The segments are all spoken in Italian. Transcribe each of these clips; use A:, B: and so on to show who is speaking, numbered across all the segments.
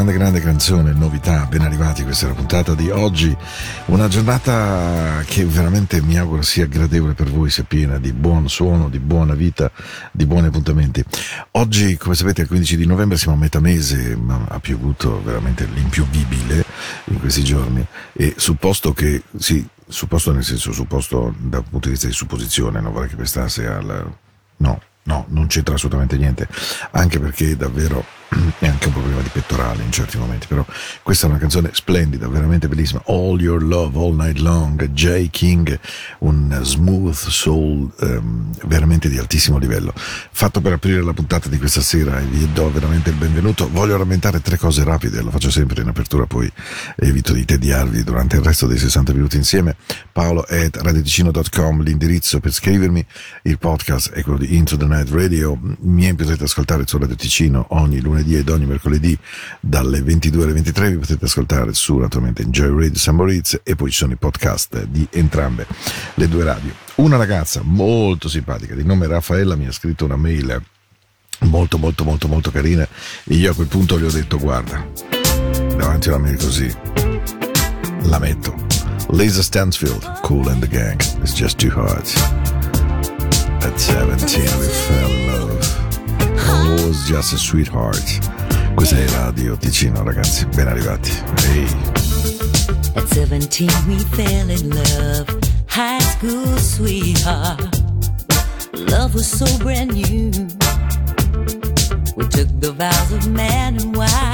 A: grande grande canzone, novità, ben arrivati, questa è la puntata di oggi, una giornata che veramente mi auguro sia gradevole per voi, sia piena di buon suono, di buona vita, di buoni appuntamenti. Oggi, come sapete, è il 15 di novembre siamo a metà mese, ma ha piovuto veramente l'impiovibile in questi giorni. E supposto che sì, supposto nel senso supposto dal punto di vista di supposizione, non vorrei che pestasse al no, no, non c'entra assolutamente niente, anche perché davvero è anche un problema di pettorale in certi momenti, però questa è una canzone splendida, veramente bellissima. All Your Love, All Night Long, J. King, un smooth soul um, veramente di altissimo livello. Fatto per aprire la puntata di questa sera e vi do veramente il benvenuto. Voglio rammentare tre cose rapide, lo faccio sempre in apertura, poi evito di tediarvi durante il resto dei 60 minuti insieme. Paolo at radioticino.com, l'indirizzo per scrivermi, il podcast è quello di Into the Night Radio, mi potete ascoltare su Radio Ticino ogni lunedì lunedì ed ogni mercoledì dalle 22 alle 23 vi potete ascoltare su naturalmente Enjoy Radio San Moritz e poi ci sono i podcast di entrambe le due radio. Una ragazza molto simpatica di nome Raffaella mi ha scritto una mail molto molto molto molto carina e io a quel punto gli ho detto guarda davanti a una mail così la metto. Lisa Stansfield Cool and the Gang It's just too hard At 17 we fell in love was just a sweetheart. Questa è Radio Ticino, ragazzi. Ben arrivati. Hey.
B: At 17 we fell in love, high school sweetheart. Love was so brand new. We took the vows of man and wife,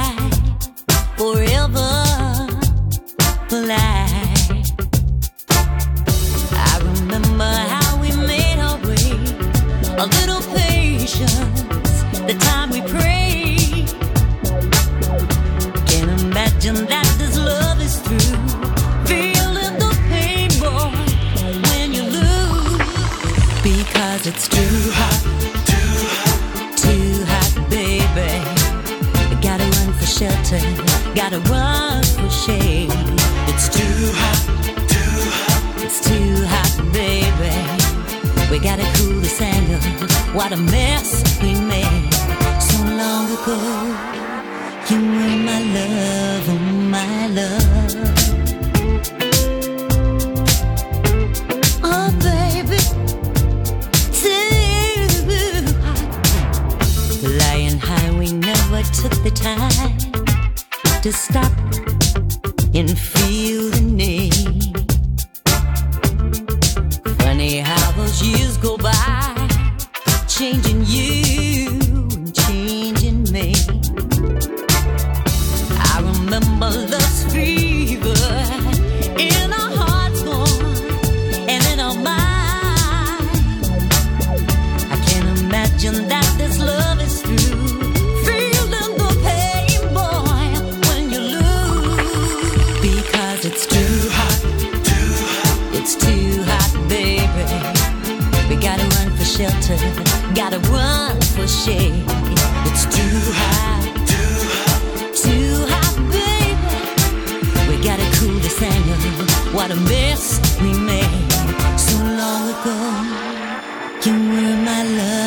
B: You were my love.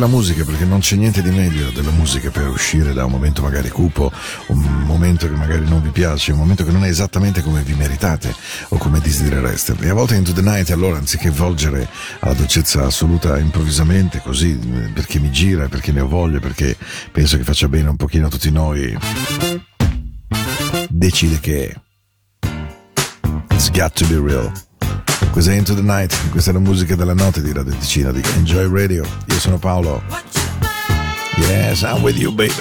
A: La musica perché non c'è niente di meglio della musica per uscire da un momento magari cupo, un momento che magari non vi piace, un momento che non è esattamente come vi meritate o come desiderereste. E a volte Into the Night allora anziché volgere alla dolcezza assoluta improvvisamente così perché mi gira, perché ne ho voglia, perché penso che faccia bene un pochino a tutti noi, decide che It's got to be real. Questa è Into the Night, questa è la musica della notte di Radio Ticino di Enjoy Radio. Io sono Paolo. Yes, I'm with you, baby.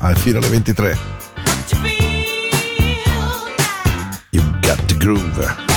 A: Al fino alle 23. You got the groove.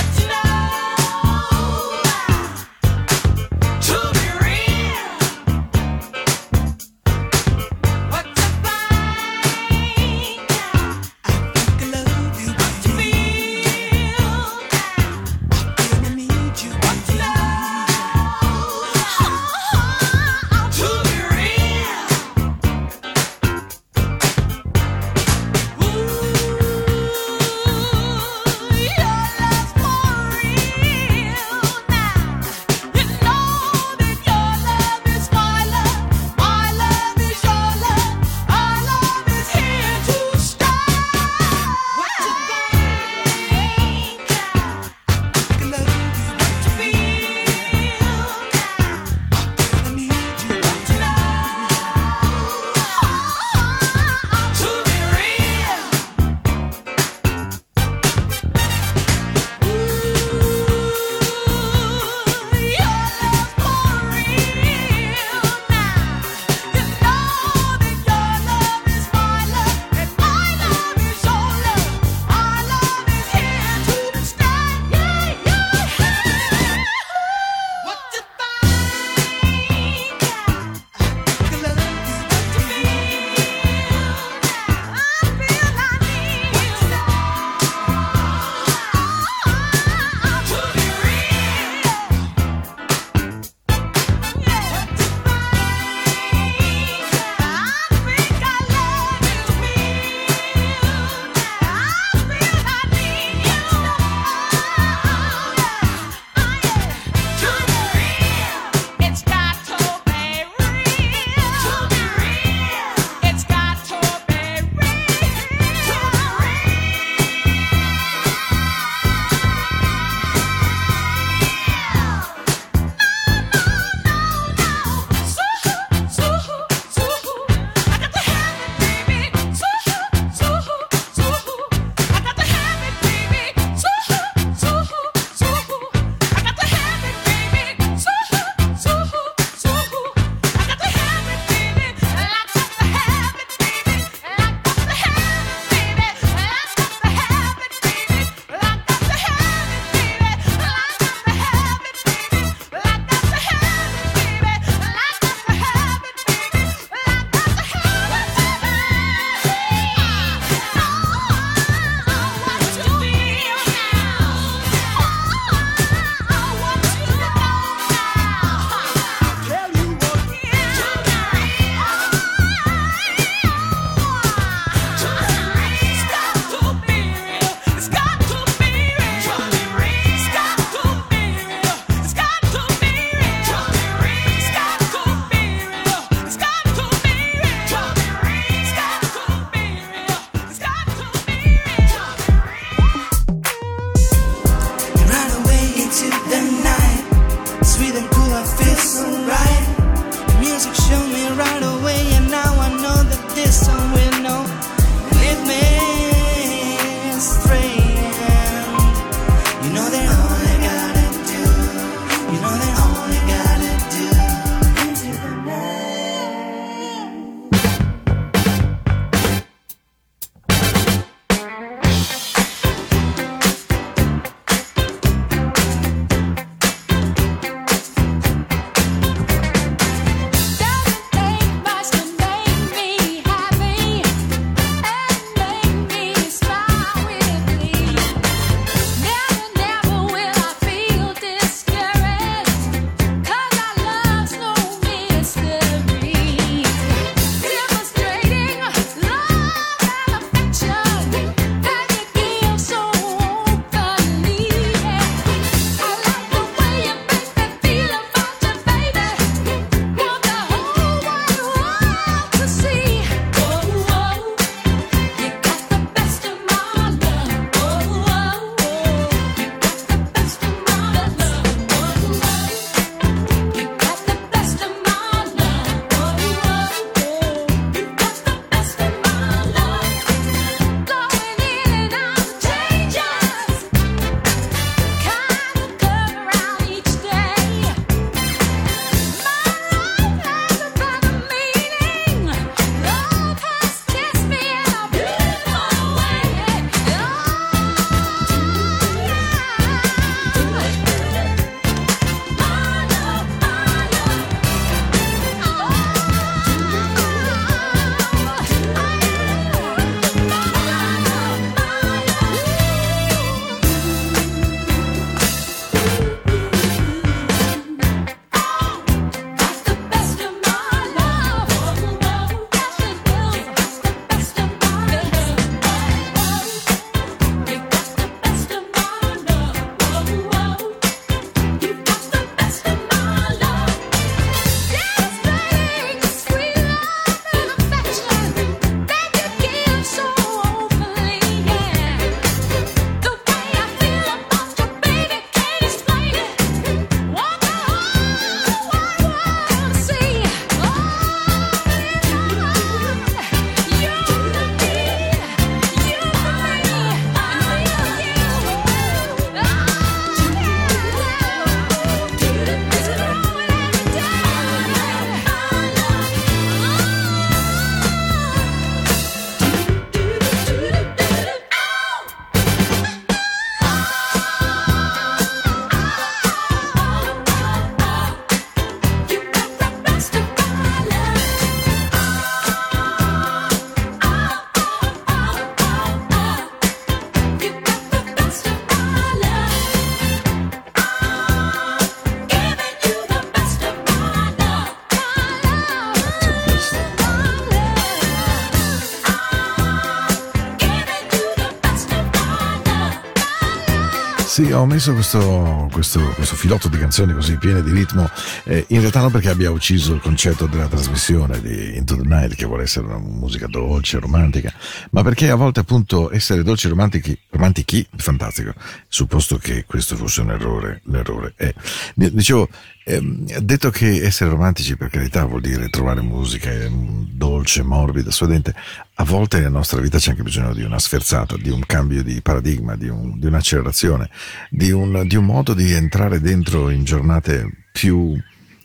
A: Sì, ho messo questo, questo, questo filotto di canzoni così piene di ritmo, eh, in realtà non perché abbia ucciso il concetto della trasmissione di Into the Night, che vuole essere una musica dolce, romantica, ma perché a volte appunto essere dolci e romantici, romantichi, fantastico, supposto che questo fosse un errore, l'errore è. Dicevo, ehm, detto che essere romantici per carità vuol dire trovare musica dolce, morbida, suadente, a volte nella nostra vita c'è anche bisogno di una sferzata, di un cambio di paradigma, di, un, di un'accelerazione, di un, di un, modo di entrare dentro in giornate più,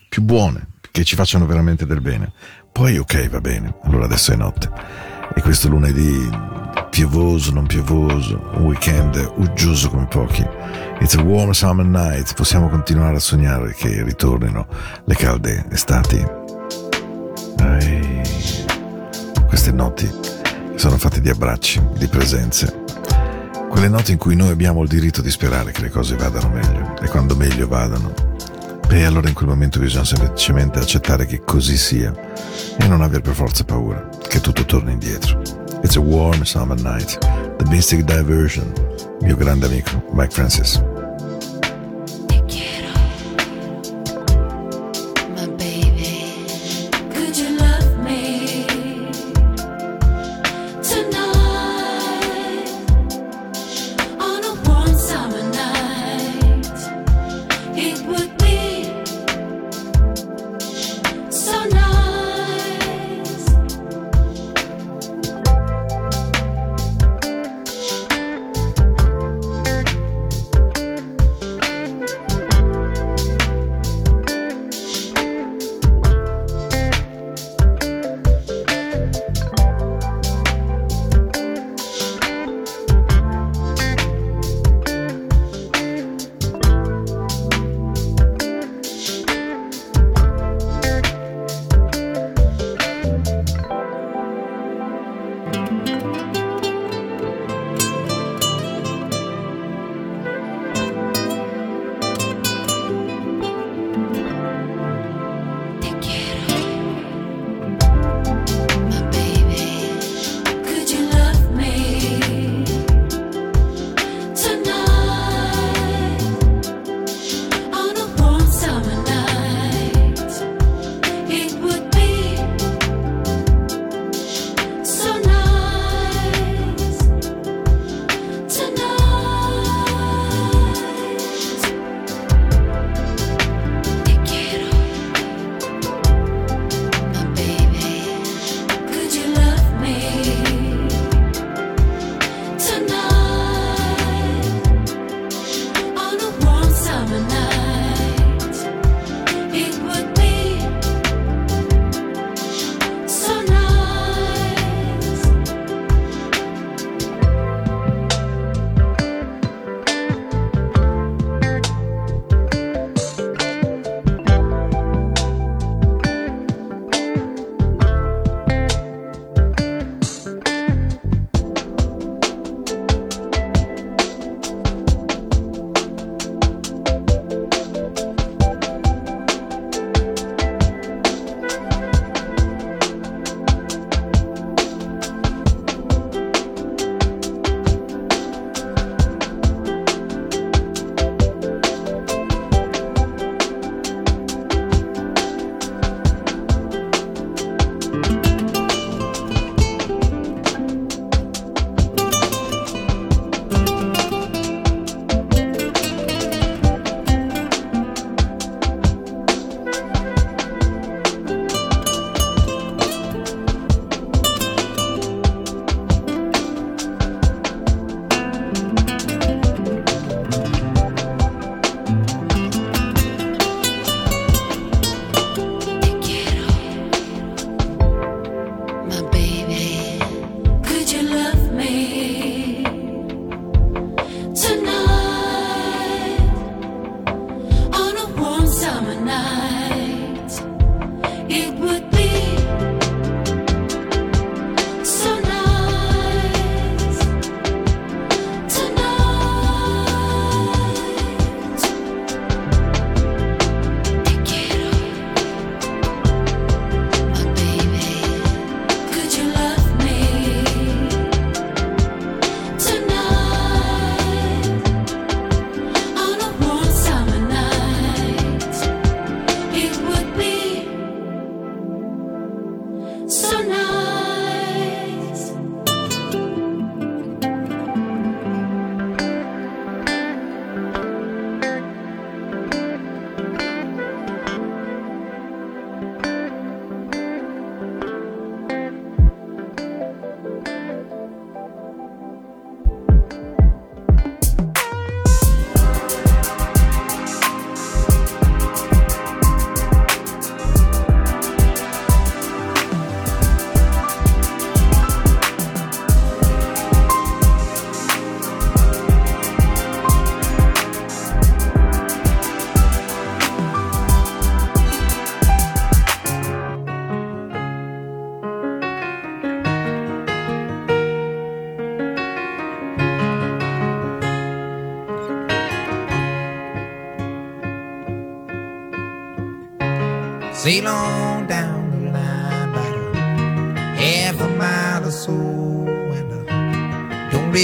A: più buone, che ci facciano veramente del bene. Poi ok, va bene, allora adesso è notte. E questo lunedì piovoso, non piovoso, un weekend uggioso come pochi. It's a warm summer night, possiamo continuare a sognare che ritornino le calde estati. Ehi, queste notti sono fatte di abbracci, di presenze. Quelle notti in cui noi abbiamo il diritto di sperare che le cose vadano meglio e quando meglio vadano, beh allora in quel momento bisogna semplicemente accettare che così sia e non aver per forza paura che tutto torni indietro. It's a warm summer night. The Mystic Diversion. Mio grande amico Mike Francis.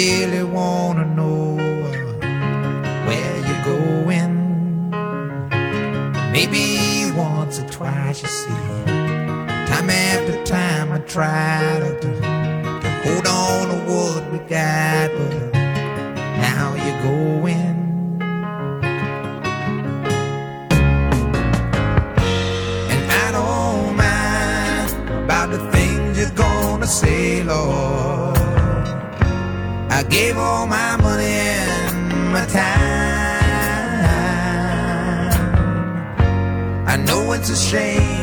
C: Really wanna know where you're going. Maybe once or twice, you see. Time after time, I try to, to, to hold on to what we got, but now you're going. And I don't mind about the things you're gonna say, Lord. Gave all my money and my time. I know it's a shame,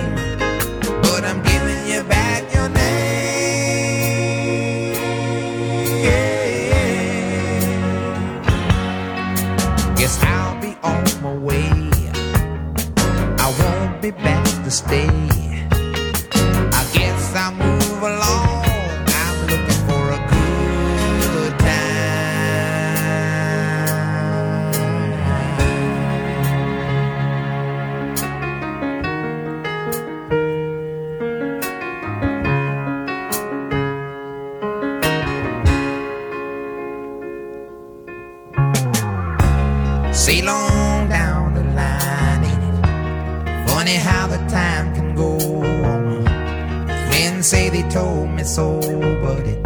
C: told me so, but it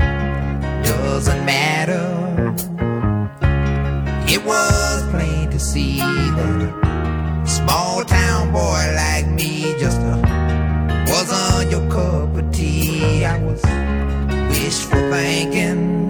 C: doesn't matter. It was plain to see that a small town boy like me just uh, wasn't your cup of tea. I was wishful thinking.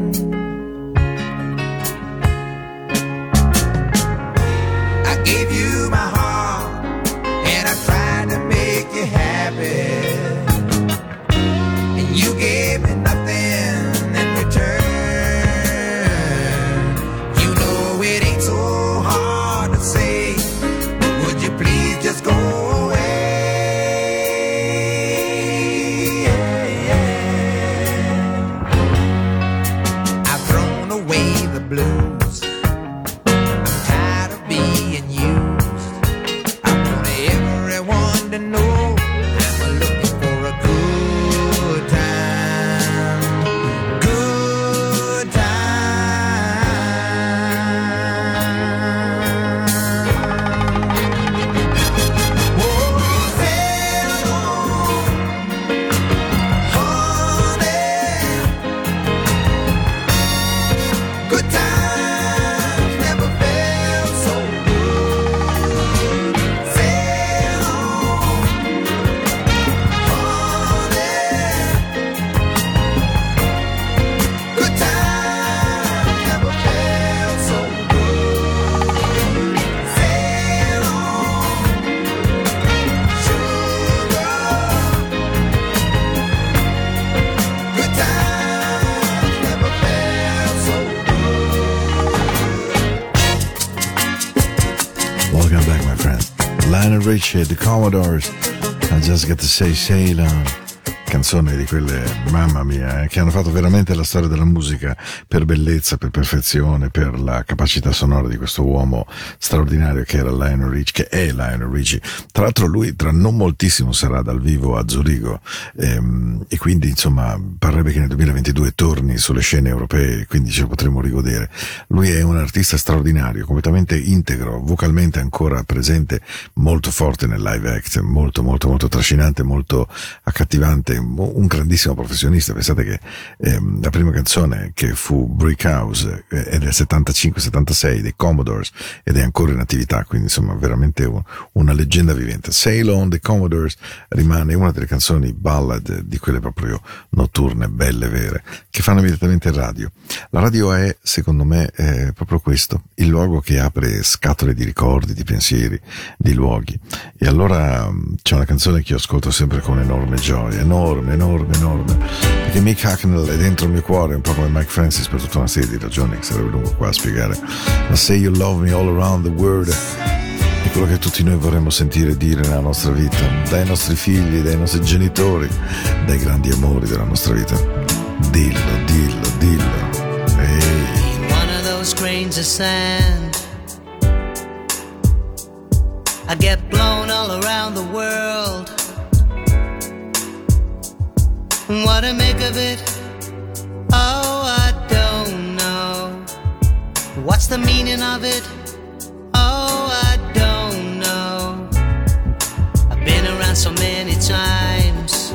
A: Richie, The Commodores. I just got to say sail on. Canzone di quelle, mamma mia, eh, che hanno fatto veramente la storia della musica per bellezza, per perfezione, per la capacità sonora di questo uomo straordinario che era Lionel Richie, che è Lionel Richie. Tra l'altro lui tra non moltissimo sarà dal vivo a Zurigo ehm, e quindi insomma parrebbe che nel 2022 torni sulle scene europee, quindi ce lo potremo rigodere. Lui è un artista straordinario, completamente integro, vocalmente ancora presente, molto forte nel live act, molto molto molto trascinante, molto accattivante, un grandissimo professionista. Pensate che ehm, la prima canzone che fu Brick House eh, è del 75-76 dei Commodores ed è ancora in attività, quindi insomma veramente un- una leggenda vivente. Sail on the Commodores rimane una delle canzoni ballad di quelle proprio notturne, belle, vere, che fanno immediatamente radio. La radio è, secondo me, eh, proprio questo, il luogo che apre scatole di ricordi, di pensieri, di luoghi. E allora mh, c'è una canzone che io ascolto sempre con enorme gioia, enorme, enorme, enorme, perché Mick Hacknell è dentro il mio cuore, un po' come Mike Francis per tutta una serie di ragioni che sarebbe lungo qua a spiegare. Ma Say You Love Me All Around the World è quello che tutti noi vorremmo sentire dire nella nostra vita, dai nostri figli, dai nostri genitori, dai grandi amori della nostra vita. Dillo, dillo, dillo. Ehi.
D: In one of those grains of sand I get blown all around the world What I make of it? Oh, I don't know What's the meaning of it? down so many times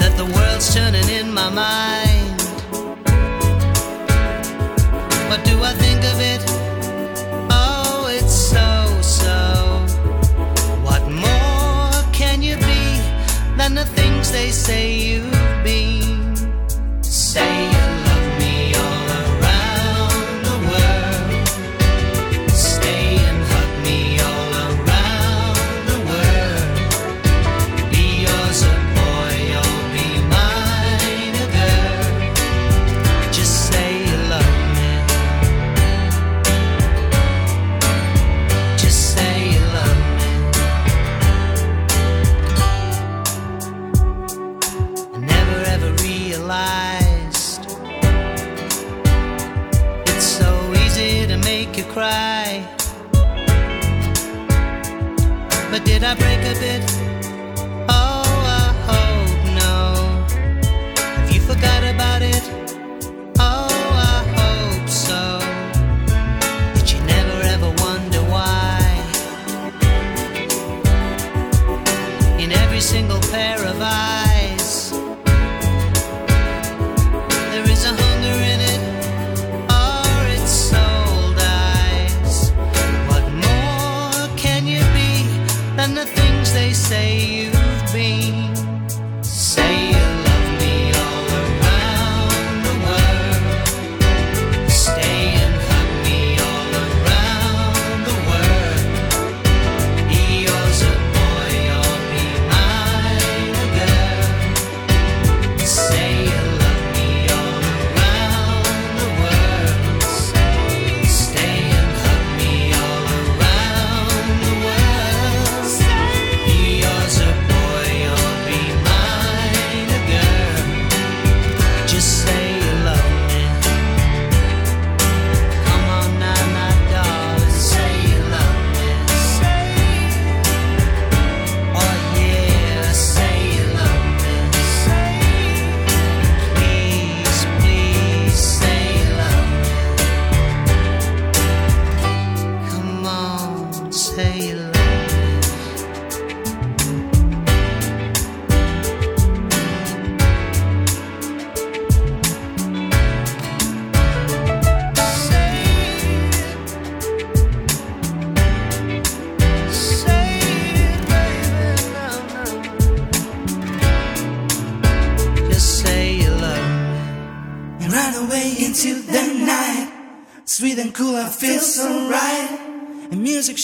D: that the world's turning in my mind. But do I think of it? Oh, it's so, so. What more can you be than the things they say you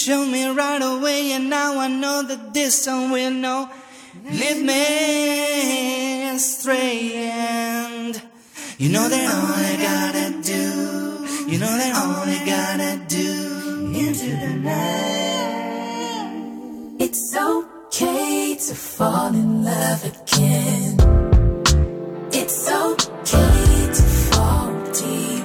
D: Show me
E: right away, and now I know that this song will know. Lead me astray, and you know that all I gotta do, you know that all I gotta do into the night.
F: It's okay to fall in love again. It's okay to fall deep.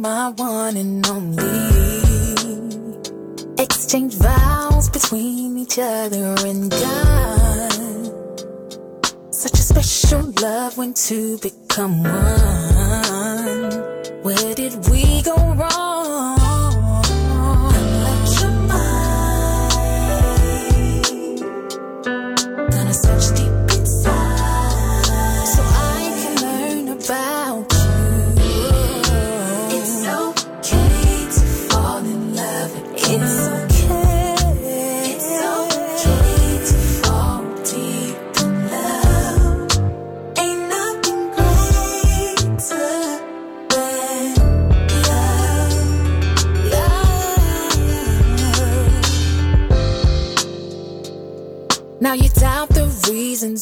F: my one and only. Exchange vows between each other and God. Such a special love when two become one. Where did we go wrong?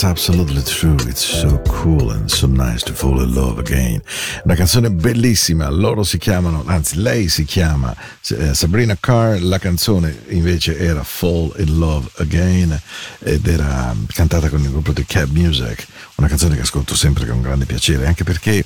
A: that's absolutely true. It's so cool and so nice to fall in love again. Una canzone bellissima. Loro si chiamano, anzi, lei si chiama eh, Sabrina Carr. La canzone invece era Fall in Love Again ed era cantata con il gruppo di Cab Music. Una canzone che ascolto sempre con grande piacere, anche perché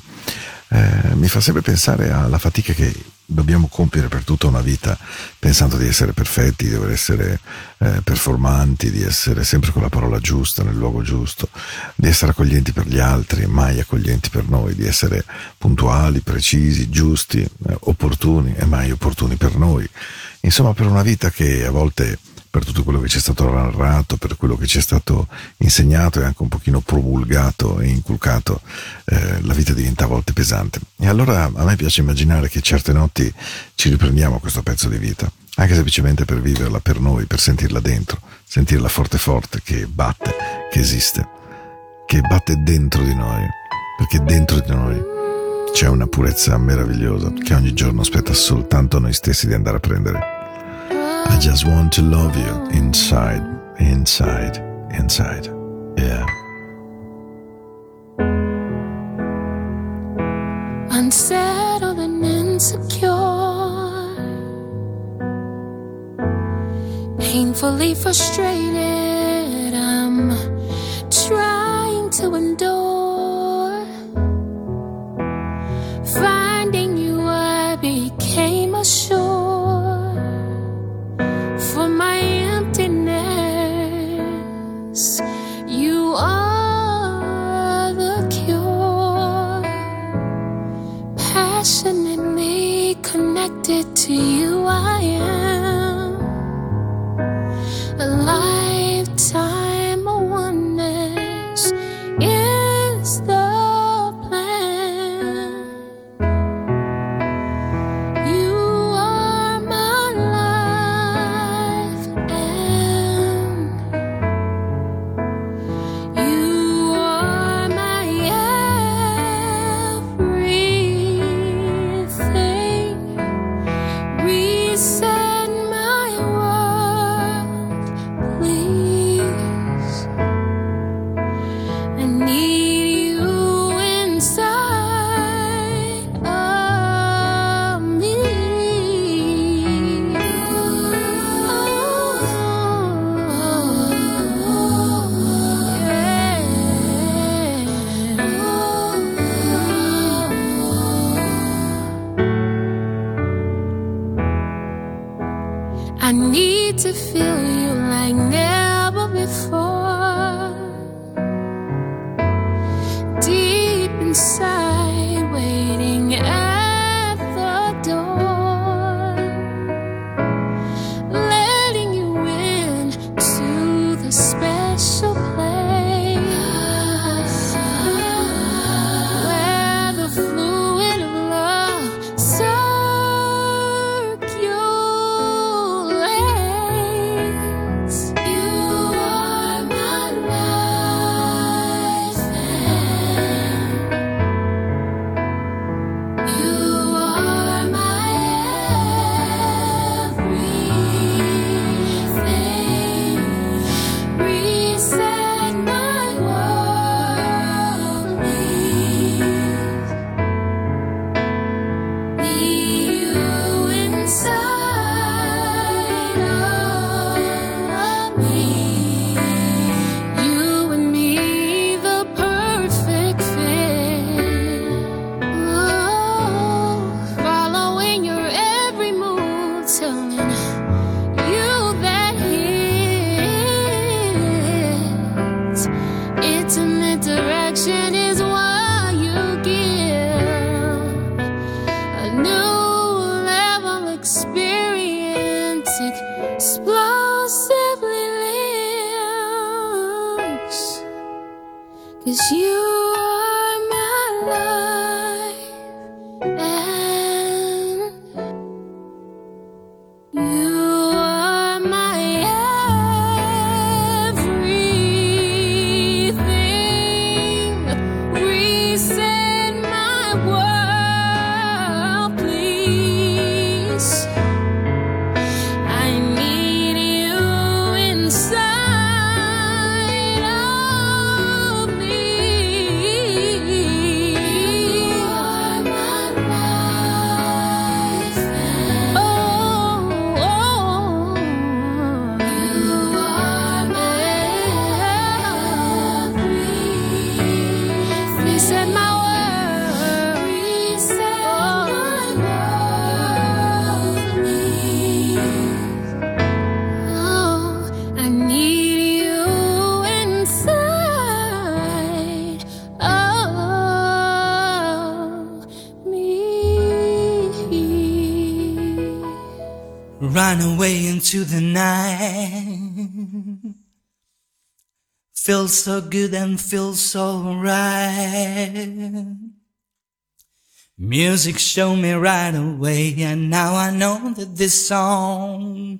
A: eh, mi fa sempre pensare alla fatica che dobbiamo compiere per tutta una vita pensando di essere perfetti, di dover essere eh, performanti, di essere sempre con la parola giusta, nel luogo giusto, di essere accoglienti per gli altri mai accoglienti per noi, di essere puntuali, precisi, giusti, eh, opportuni e mai opportuni per noi. Insomma, per una vita che a volte per tutto quello che ci è stato narrato, per quello che ci è stato insegnato e anche un pochino promulgato e inculcato, eh, la vita diventa a volte pesante. E allora a me piace immaginare che certe notti ci riprendiamo questo pezzo di vita, anche semplicemente per viverla per noi, per sentirla dentro, sentirla forte forte, che batte, che esiste, che batte dentro di noi, perché dentro di noi c'è una purezza meravigliosa che ogni giorno aspetta soltanto noi stessi di andare a prendere. I just want to love you inside, inside, inside. Yeah.
G: unsettled and insecure, painfully frustrated.
D: Into the night. Feels so good and feels so right. Music showed me right away, and now I know that this song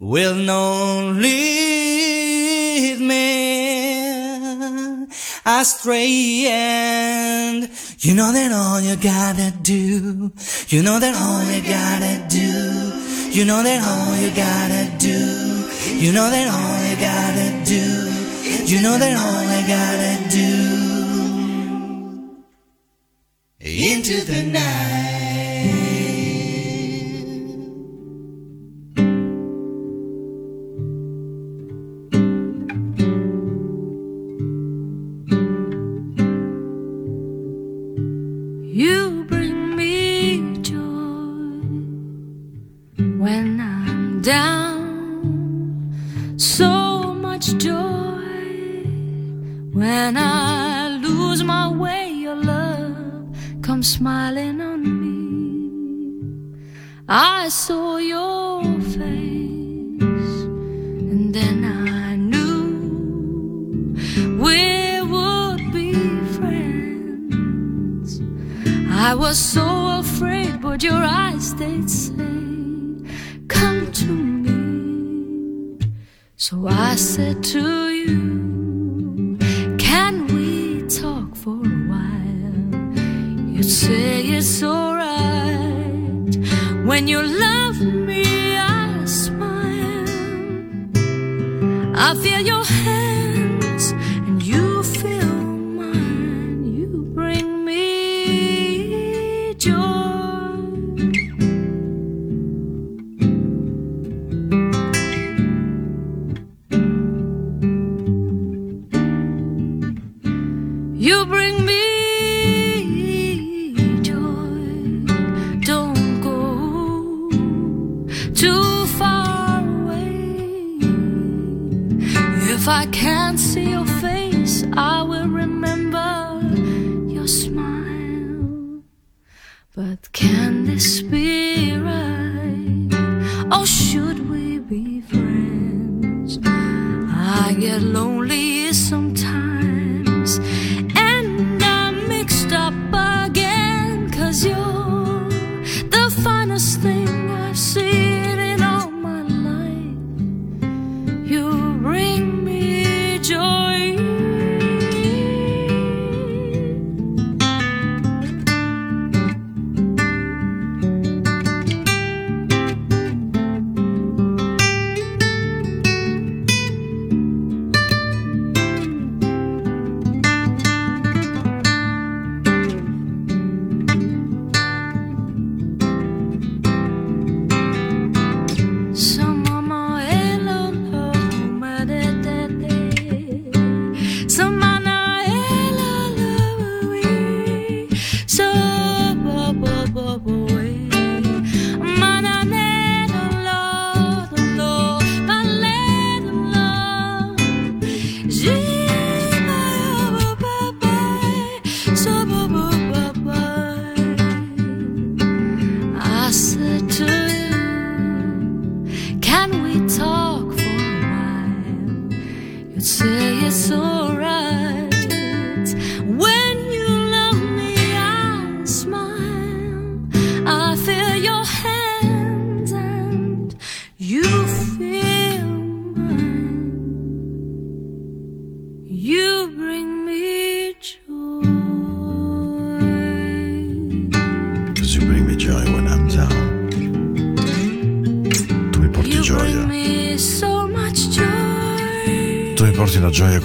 D: will not lead me astray. And you know that all you gotta do, you know that all you gotta do, you know that all you gotta do, you know that all you gotta do, you know that all you gotta do. Into the night.
B: Smiling on me. I saw your face, and then I knew we would be friends. I was so afraid, but your eyes they'd say, Come to me. So I said to you, say it's alright. When you love me, I smile. I feel your hands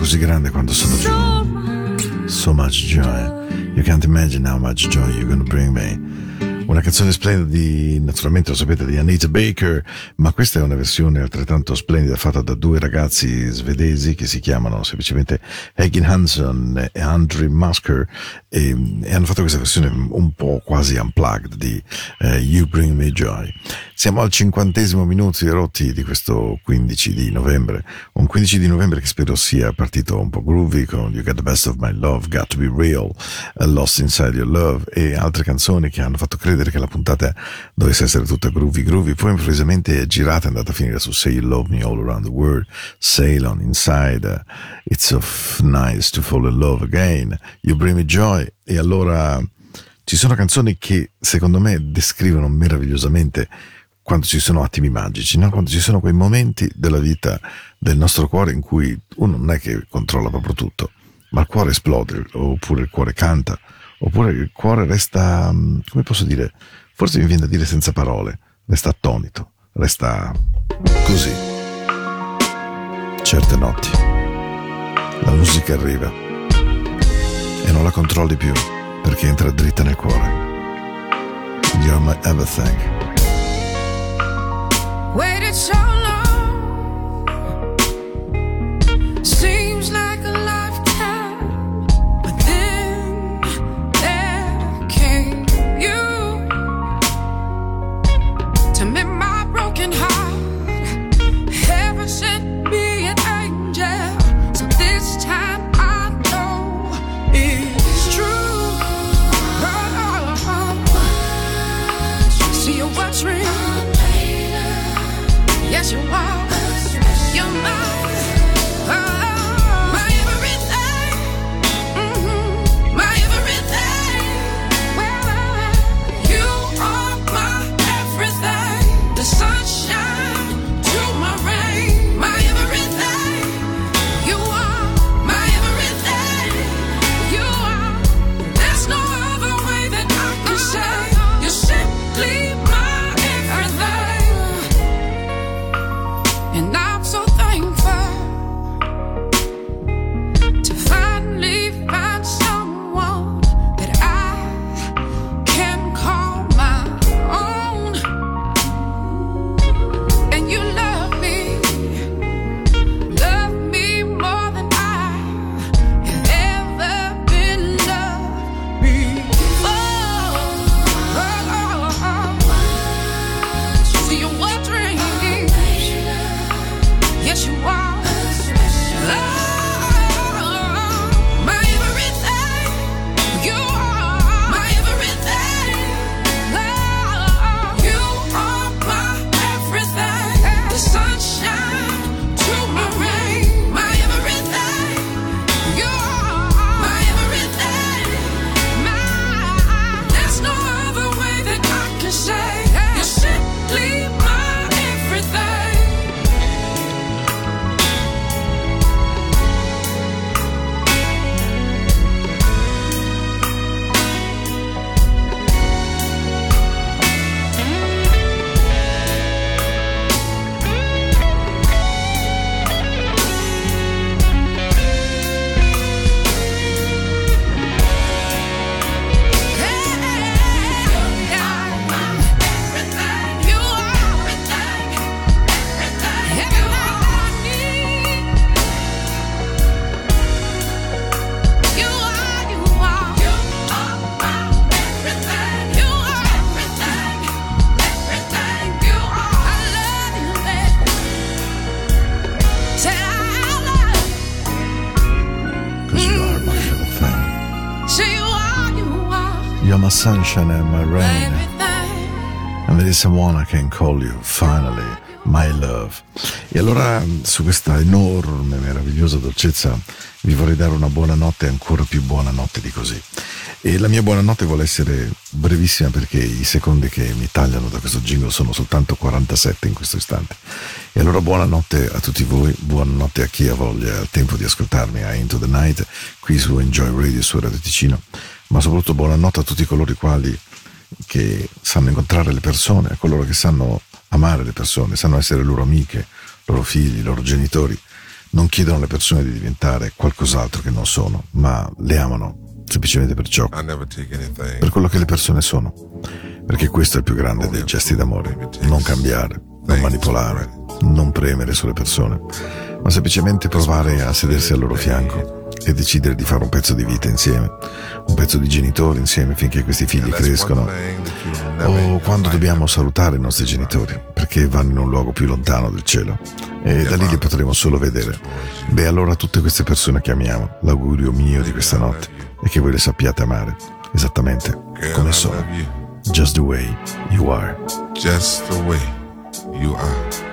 A: così grande quando sono giù.
B: So much.
A: Joy. You can't imagine how much joy you're gonna bring me. Una canzone splendida di, naturalmente lo sapete, di Anita Baker, ma questa è una versione altrettanto splendida fatta da due ragazzi svedesi che si chiamano semplicemente Egin Hansen e Andrew Masker e, e hanno fatto questa versione un po' quasi unplugged di eh, You Bring Me Joy. Siamo al cinquantesimo minuto rotti di questo 15 di novembre, un 15 di novembre che spero sia partito un po' groovy con You Got the Best of My Love, Got to Be Real, uh, Lost Inside Your Love e altre canzoni che hanno fatto credere vedere che la puntata dovesse essere tutta groovy groovy, poi improvvisamente è girata, è andata a finire su Say You Love Me All Around the World, Sail On Inside, It's so nice to fall in love again, You Bring Me Joy, e allora ci sono canzoni che secondo me descrivono meravigliosamente quando ci sono attimi magici, no? quando ci sono quei momenti della vita del nostro cuore in cui uno non è che controlla proprio tutto, ma il cuore esplode, oppure il cuore canta, oppure il cuore resta, mm, come posso dire, forse mi viene da dire senza parole, resta attonito, resta così. Certe notti la musica arriva e non la controlli più perché entra dritta nel cuore. You're my everything.
H: Waited so long. My sunshine and
A: there is someone I can call you, finally, my love. E allora, su questa enorme, meravigliosa dolcezza, vi vorrei dare una buonanotte ancora più buonanotte di così. E la mia buonanotte vuole essere brevissima perché i secondi che mi tagliano da questo jingle sono soltanto 47 in questo istante. E allora buonanotte a tutti voi, buonanotte a chi ha voglia, il tempo di ascoltarmi a Into the Night, qui su Enjoy Radio, su Radio Ticino, ma soprattutto buonanotte a tutti coloro i quali che sanno incontrare le persone, a coloro che sanno amare le persone, sanno essere loro amiche, loro figli, loro genitori, non chiedono alle persone di diventare qualcos'altro che non sono, ma le amano semplicemente per ciò, per quello che le persone sono. Perché questo è il più grande dei gesti d'amore, non cambiare, non manipolare, non premere sulle persone, ma semplicemente provare a sedersi al loro fianco e decidere di fare un pezzo di vita insieme, un pezzo di genitori insieme finché questi figli crescono o quando dobbiamo salutare i nostri genitori perché vanno in un luogo più lontano del cielo e da lì li potremo solo vedere. Beh, allora a tutte queste persone che amiamo, l'augurio mio di questa notte è che voi le sappiate amare esattamente come sono. Just the way you are.
C: Just the way you are.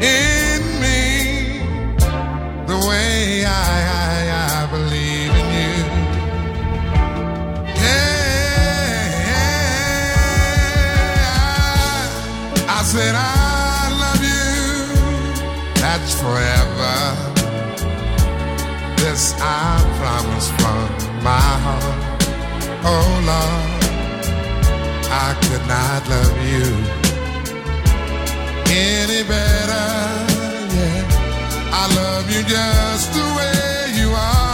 C: in me the way I, I, I believe in you? Yeah, I said I love you. That's forever. This I promise from my heart. Oh Lord, I could not love you any better. Yeah, I love you just the way you are.